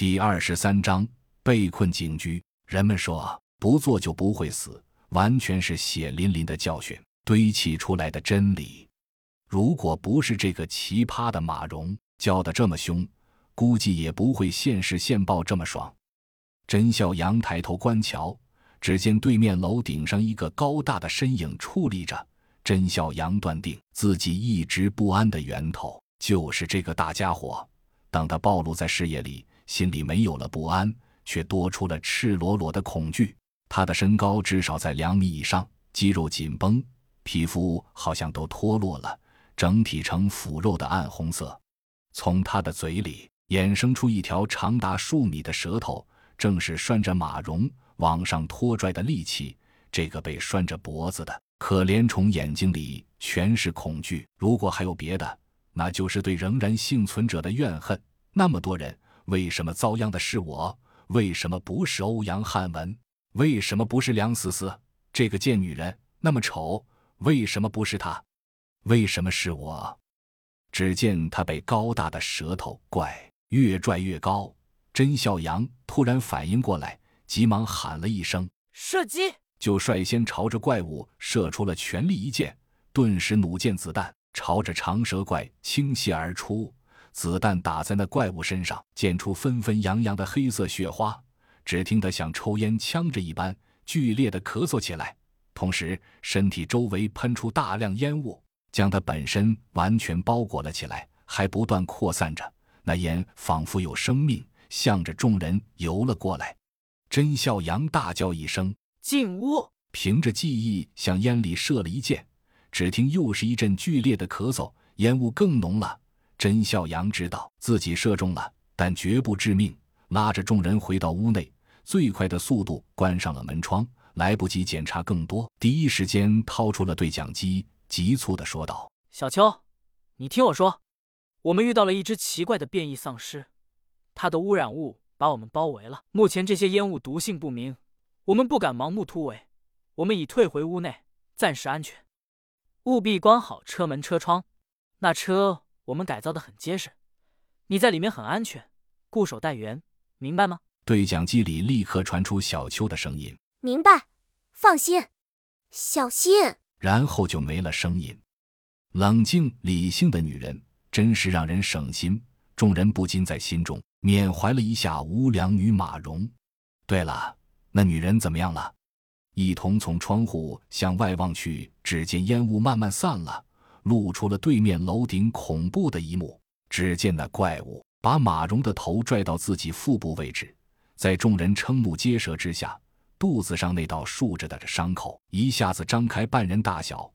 第二十三章被困警局。人们说不做就不会死，完全是血淋淋的教训堆砌出来的真理。如果不是这个奇葩的马蓉叫得这么凶，估计也不会现世现报这么爽。甄孝阳抬头观瞧，只见对面楼顶上一个高大的身影矗立着。甄孝阳断定自己一直不安的源头就是这个大家伙。等他暴露在视野里。心里没有了不安，却多出了赤裸裸的恐惧。他的身高至少在两米以上，肌肉紧绷，皮肤好像都脱落了，整体呈腐肉的暗红色。从他的嘴里衍生出一条长达数米的舌头，正是拴着马蓉往上拖拽的利器。这个被拴着脖子的可怜虫眼睛里全是恐惧。如果还有别的，那就是对仍然幸存者的怨恨。那么多人。为什么遭殃的是我？为什么不是欧阳汉文？为什么不是梁思思？这个贱女人那么丑，为什么不是她？为什么是我？只见他被高大的舌头怪越拽越高。甄笑阳突然反应过来，急忙喊了一声“射击”，就率先朝着怪物射出了全力一箭。顿时，弩箭子弹朝着长蛇怪倾泻而出。子弹打在那怪物身上，溅出纷纷扬扬的黑色血花。只听得像抽烟呛着一般剧烈的咳嗽起来，同时身体周围喷出大量烟雾，将他本身完全包裹了起来，还不断扩散着。那烟仿佛有生命，向着众人游了过来。甄笑阳大叫一声：“进屋！”凭着记忆向烟里射了一箭，只听又是一阵剧烈的咳嗽，烟雾更浓了。甄孝阳知道自己射中了，但绝不致命。拉着众人回到屋内，最快的速度关上了门窗，来不及检查更多，第一时间掏出了对讲机，急促的说道：“小邱，你听我说，我们遇到了一只奇怪的变异丧尸，它的污染物把我们包围了。目前这些烟雾毒性不明，我们不敢盲目突围，我们已退回屋内，暂时安全。务必关好车门车窗，那车。”我们改造的很结实，你在里面很安全，固守待援，明白吗？对讲机里立刻传出小秋的声音：“明白，放心，小心。”然后就没了声音。冷静理性的女人真是让人省心。众人不禁在心中缅怀了一下无良女马蓉。对了，那女人怎么样了？一同从窗户向外望去，只见烟雾慢慢散了。露出了对面楼顶恐怖的一幕。只见那怪物把马蓉的头拽到自己腹部位置，在众人瞠目结舌之下，肚子上那道竖着的伤口一下子张开半人大小，